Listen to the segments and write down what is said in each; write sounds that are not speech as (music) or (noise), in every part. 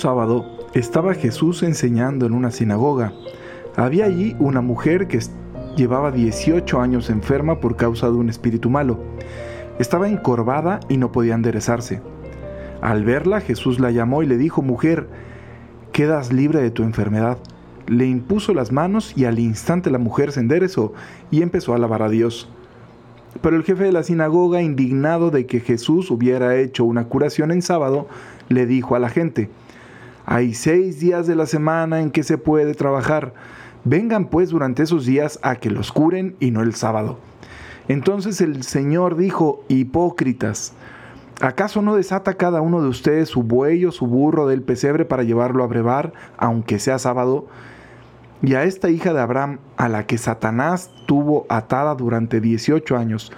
Sábado estaba Jesús enseñando en una sinagoga. Había allí una mujer que llevaba 18 años enferma por causa de un espíritu malo. Estaba encorvada y no podía enderezarse. Al verla, Jesús la llamó y le dijo, Mujer, quedas libre de tu enfermedad. Le impuso las manos y al instante la mujer se enderezó y empezó a alabar a Dios. Pero el jefe de la sinagoga, indignado de que Jesús hubiera hecho una curación en sábado, le dijo a la gente, hay seis días de la semana en que se puede trabajar. Vengan pues durante esos días a que los curen y no el sábado. Entonces el Señor dijo, hipócritas, ¿acaso no desata cada uno de ustedes su buey o su burro del pesebre para llevarlo a brevar, aunque sea sábado? Y a esta hija de Abraham, a la que Satanás tuvo atada durante 18 años,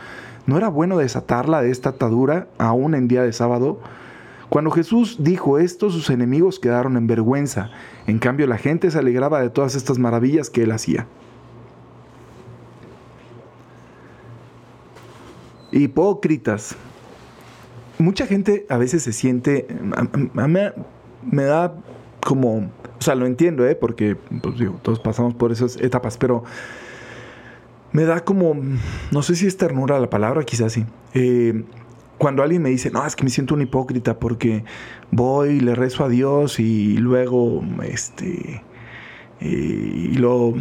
¿no era bueno desatarla de esta atadura aún en día de sábado? Cuando Jesús dijo esto, sus enemigos quedaron en vergüenza. En cambio, la gente se alegraba de todas estas maravillas que él hacía. Hipócritas. Mucha gente a veces se siente, a, mí me da como, o sea, lo entiendo, ¿eh? porque pues, todos pasamos por esas etapas, pero me da como, no sé si es ternura la palabra, quizás sí. Eh, cuando alguien me dice, no, es que me siento un hipócrita porque voy, le rezo a Dios y luego, este, y luego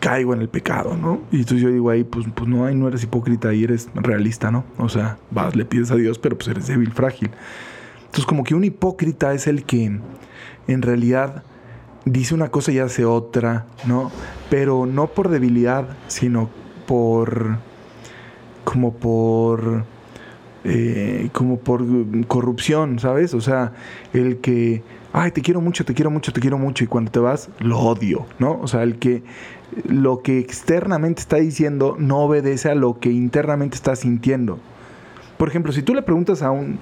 caigo en el pecado, ¿no? Y entonces yo digo ahí, pues, pues no, ahí no eres hipócrita, ahí eres realista, ¿no? O sea, vas, le pides a Dios, pero pues eres débil, frágil. Entonces como que un hipócrita es el que en realidad dice una cosa y hace otra, ¿no? Pero no por debilidad, sino por... como por eh, como por corrupción, ¿sabes? O sea, el que, ay, te quiero mucho, te quiero mucho, te quiero mucho, y cuando te vas, lo odio, ¿no? O sea, el que lo que externamente está diciendo no obedece a lo que internamente está sintiendo. Por ejemplo, si tú le preguntas a un,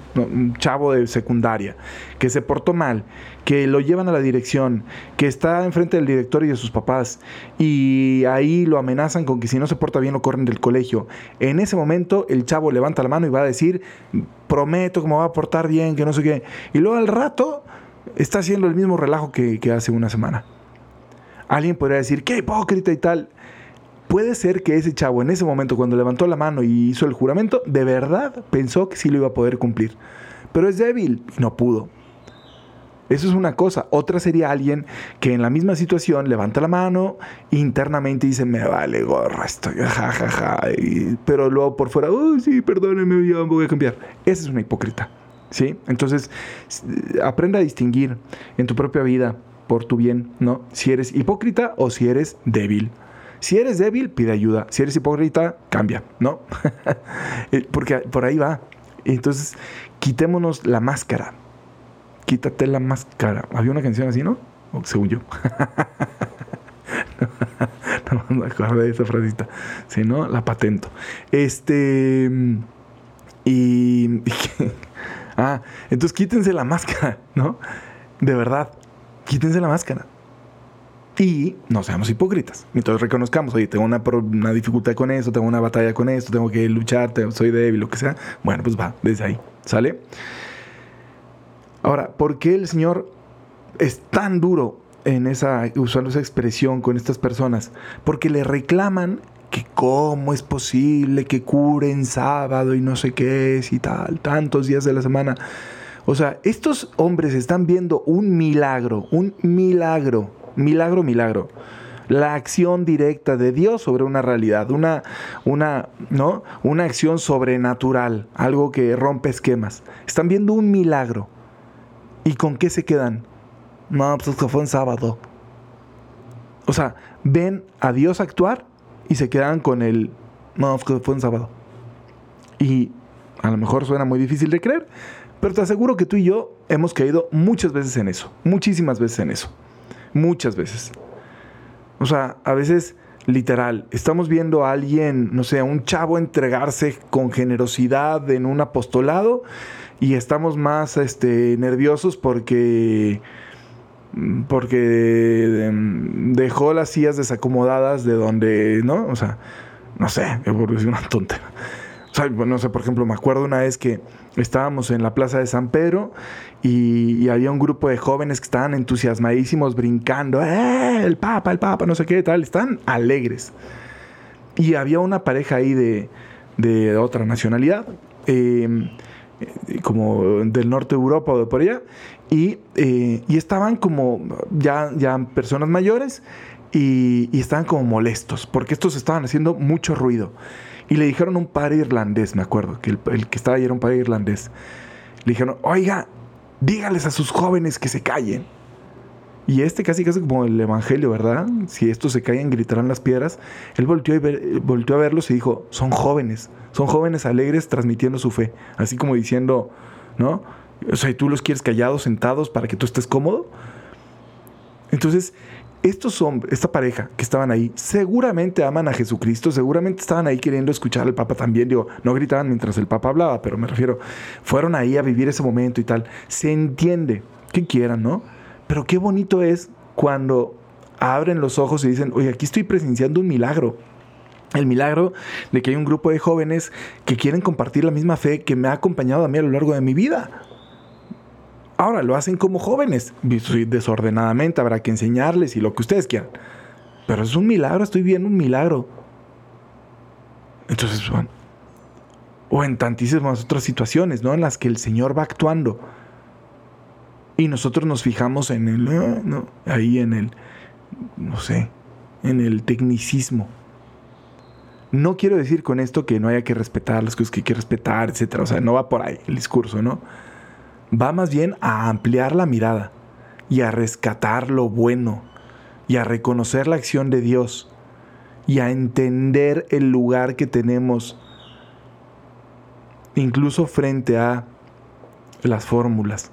chavo de secundaria que se portó mal, que lo llevan a la dirección, que está enfrente del director y de sus papás, y ahí lo amenazan con que si no se porta bien lo corren del colegio, en ese momento el chavo levanta la mano y va a decir, prometo que me va a portar bien, que no sé qué. Y luego al rato está haciendo el mismo relajo que, que hace una semana. Alguien podría decir, qué hipócrita y tal. Puede ser que ese chavo en ese momento, cuando levantó la mano y hizo el juramento, de verdad pensó que sí lo iba a poder cumplir. Pero es débil y no pudo. Eso es una cosa. Otra sería alguien que en la misma situación levanta la mano internamente dice, me vale gorra, estoy jajaja. Ja, ja, pero luego por fuera, uy, sí, perdóneme, yo voy a cambiar. Esa es una hipócrita. ¿Sí? Entonces, aprenda a distinguir en tu propia vida por tu bien, ¿no? Si eres hipócrita o si eres débil. Si eres débil, pide ayuda. Si eres hipócrita, cambia, ¿no? (laughs) Eh, porque por ahí va. Entonces, quitémonos la máscara. Quítate la máscara. Había una canción así, ¿no? O, según yo. (laughs) no, me acuerdo de esa frasita. Si no, la patento. Este. Y. (laughs) ah, entonces quítense la máscara, ¿no? De verdad, quítense la máscara. Y no seamos hipócritas. Entonces reconozcamos, oye, tengo una, una, dificultad con esto, tengo una batalla con esto, tengo que luchar, soy débil, lo que sea. Bueno, pues va, desde ahí, ¿sale? Ahora, ¿por qué el Señor es tan duro en esa, usando esa expresión con estas personas? Porque le reclaman que cómo es posible que curen sábado y no sé qué es y tal, tantos días de la semana. O sea, estos hombres están viendo un milagro, un milagro milagro, milagro. La acción directa de Dios sobre una realidad, una, una, ¿no? una acción sobrenatural, algo que rompe esquemas. Están viendo un milagro. ¿Y con qué se quedan? No, pues fue un sábado. O sea, ven a Dios actuar y se quedan con el, no, pues fue un sábado. Y a lo mejor suena muy difícil de creer, pero te aseguro que tú y yo hemos caído muchas veces en eso, muchísimas veces en eso. Muchas veces. O sea, a veces literal, estamos viendo a alguien, no sé, a un chavo entregarse con generosidad en un apostolado y estamos más este, nerviosos porque porque em, dejó las sillas desacomodadas de donde, ¿no? O sea, no sé, por decir una sea, no sé, por ejemplo, me acuerdo una vez que estábamos en la plaza de San Pedro y, había un grupo de jóvenes que estaban entusiasmadísimos, brincando, ¡eh! El Papa, el Papa, no sé qué tal, están alegres. Y había una pareja ahí de, de otra nacionalidad, em, eh, como del norte de Europa o de por allá, y, eh, y estaban como ya, ya personas mayores y, y, estaban como molestos, porque estos estaban haciendo mucho ruido. Y le dijeron a un padre irlandés, me acuerdo, que el, que estaba ahí era un padre irlandés. Le dijeron, oiga, dígales a sus jóvenes que se callen. Y este casi casi como el evangelio, ¿verdad? Si estos se caen, gritarán las piedras. Él volteó, y a verlos y dijo, son jóvenes, son jóvenes alegres transmitiendo su fe. Así como diciendo, ¿no? O sea, ¿y tú los quieres callados, sentados, para que tú estés cómodo? Entonces, estos hombres, esta pareja que estaban ahí, seguramente aman a Jesucristo, seguramente estaban ahí queriendo escuchar al Papa también. Digo, no gritaban mientras el Papa hablaba, pero me refiero, fueron ahí a vivir ese momento y tal. Se entiende que quieran, ¿no? Pero qué bonito es cuando abren los ojos y dicen, oye, aquí estoy presenciando un milagro. El milagro de que hay un grupo de jóvenes que quieren compartir la misma fe que me ha acompañado a mí a lo largo de mi vida. Ahora lo hacen como jóvenes, desordenadamente, habrá que enseñarles y lo que ustedes quieran. Pero es un milagro, estoy viendo un milagro. Entonces, bueno, o en tantísimas otras situaciones, ¿no? En las que el Señor va actuando. Y nosotros nos fijamos en el, ah, ¿no? ahí en el, no sé, en el tecnicismo. No quiero decir con esto que no haya que respetar las cosas que hay que respetar, etcétera. O sea, no va por ahí el discurso, ¿no? Va más bien a ampliar la mirada y a rescatar lo bueno y a reconocer la acción de Dios y a entender el lugar que tenemos incluso frente a las fórmulas.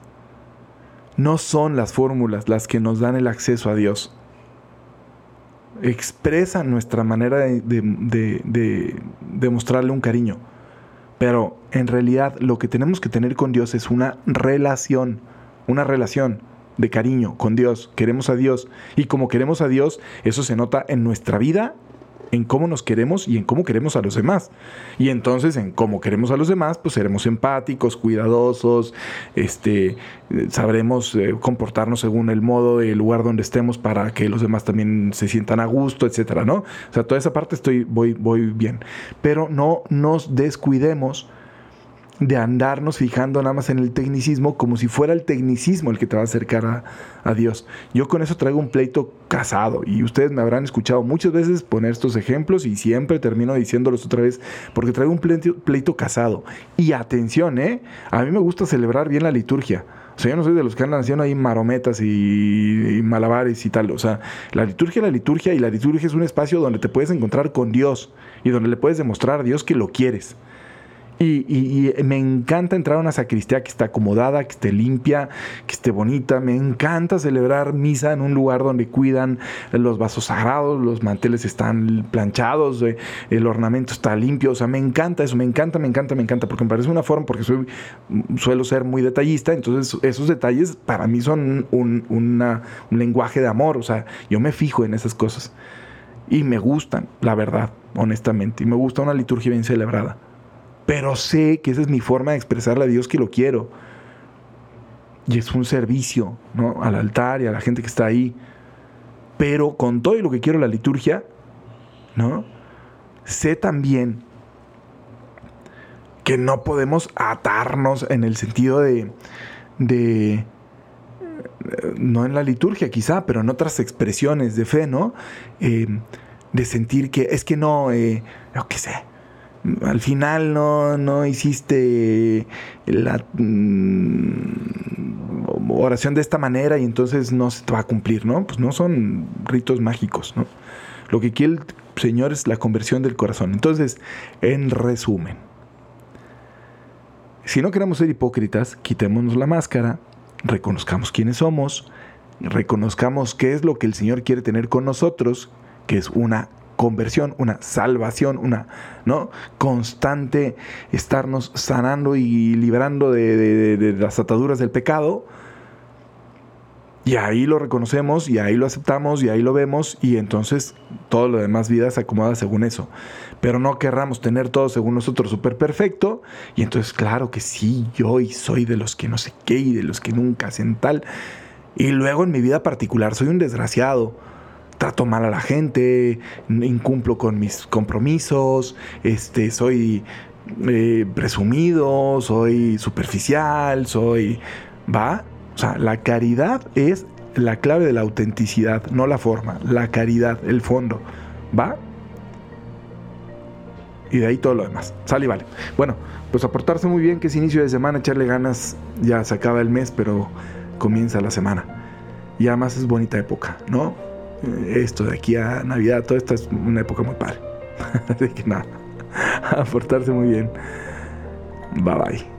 No son las fórmulas las que nos dan el acceso a Dios. Expresan nuestra manera de, de, mostrarle un cariño pero en realidad lo que tenemos que tener con Dios es una relación, una relación de cariño con Dios. Queremos a Dios. Y como queremos a Dios, eso se nota en nuestra vida en cómo nos queremos y en cómo queremos a los demás. Y entonces en cómo queremos a los demás, pues seremos empáticos, cuidadosos, este, sabremos eh, comportarnos según el modo del lugar donde estemos para que los demás también se sientan a gusto, etcétera, ¿no? O sea, toda esa parte estoy, voy, voy bien. Pero no nos descuidemos de andarnos fijando nada más en el tecnicismo como si fuera el tecnicismo el que te va a acercar a, Dios. Yo con eso traigo un pleito casado y ustedes me habrán escuchado muchas veces poner estos ejemplos y siempre termino diciéndolos otra vez porque traigo un pleito, casado. Y atención, ¿eh? A mí me gusta celebrar bien la liturgia. O sea, yo no soy de los que andan haciendo ahí marometas y, y, malabares y tal. O sea, la liturgia es la liturgia y la liturgia es un espacio donde te puedes encontrar con Dios y donde le puedes demostrar a Dios que lo quieres. Y, me encanta entrar a una sacristía que esté acomodada, que esté limpia, que esté bonita. Me encanta celebrar misa en un lugar donde cuidan los vasos sagrados, los manteles están planchados, eh, el ornamento está limpio. O sea, me encanta eso, me encanta, me encanta, me encanta, porque me parece una forma, porque soy, suelo ser muy detallista. Entonces, esos detalles para mí son un, un lenguaje de amor. O sea, yo me fijo en esas cosas. Y me gustan, la verdad, honestamente. Y me gusta una liturgia bien celebrada pero sé que esa es mi forma de expresarle a Dios que lo quiero. Y es un servicio, ¿no? Al altar y a la gente que está ahí. Pero con todo lo que quiero la liturgia, ¿no? Sé también que no podemos atarnos en el sentido de, de no en la liturgia quizá, pero en otras expresiones de fe, ¿no? Eh, de sentir que es que no, eh, yo qué sé, al final no, no hiciste la mm, oración de esta manera y entonces no se te va a cumplir, ¿no? Pues no son ritos mágicos, ¿no? Lo que quiere el Señor es la conversión del corazón. Entonces, en resumen, si no queremos ser hipócritas, quitémonos la máscara, reconozcamos quiénes somos, reconozcamos qué es lo que el Señor quiere tener con nosotros, que es una conversión, una salvación, una ¿no? constante estarnos sanando y liberando de, las ataduras del pecado. Y ahí lo reconocemos y ahí lo aceptamos y ahí lo vemos y entonces todo lo demás vida se acomoda según eso. Pero no querramos tener todo según nosotros súper perfecto y entonces claro que sí, yo y soy de los que no sé qué y de los que nunca hacen tal. Y luego en mi vida particular soy un desgraciado. Trato mal a la gente, incumplo con mis compromisos, este, soy eh, presumido, soy superficial, soy... ¿Va? O sea, la caridad es la clave de la autenticidad, no la forma, la caridad, el fondo. ¿Va? Y de ahí todo lo demás. Sale y vale. Bueno, pues aportarse muy bien, que es inicio de semana, echarle ganas. Ya se acaba el mes, pero comienza la semana. Y además es bonita época, ¿no? Esto de aquí a Navidad, toda esta es una época muy padre. (laughs) Así que nada, (laughs) aportarse muy bien. Bye bye.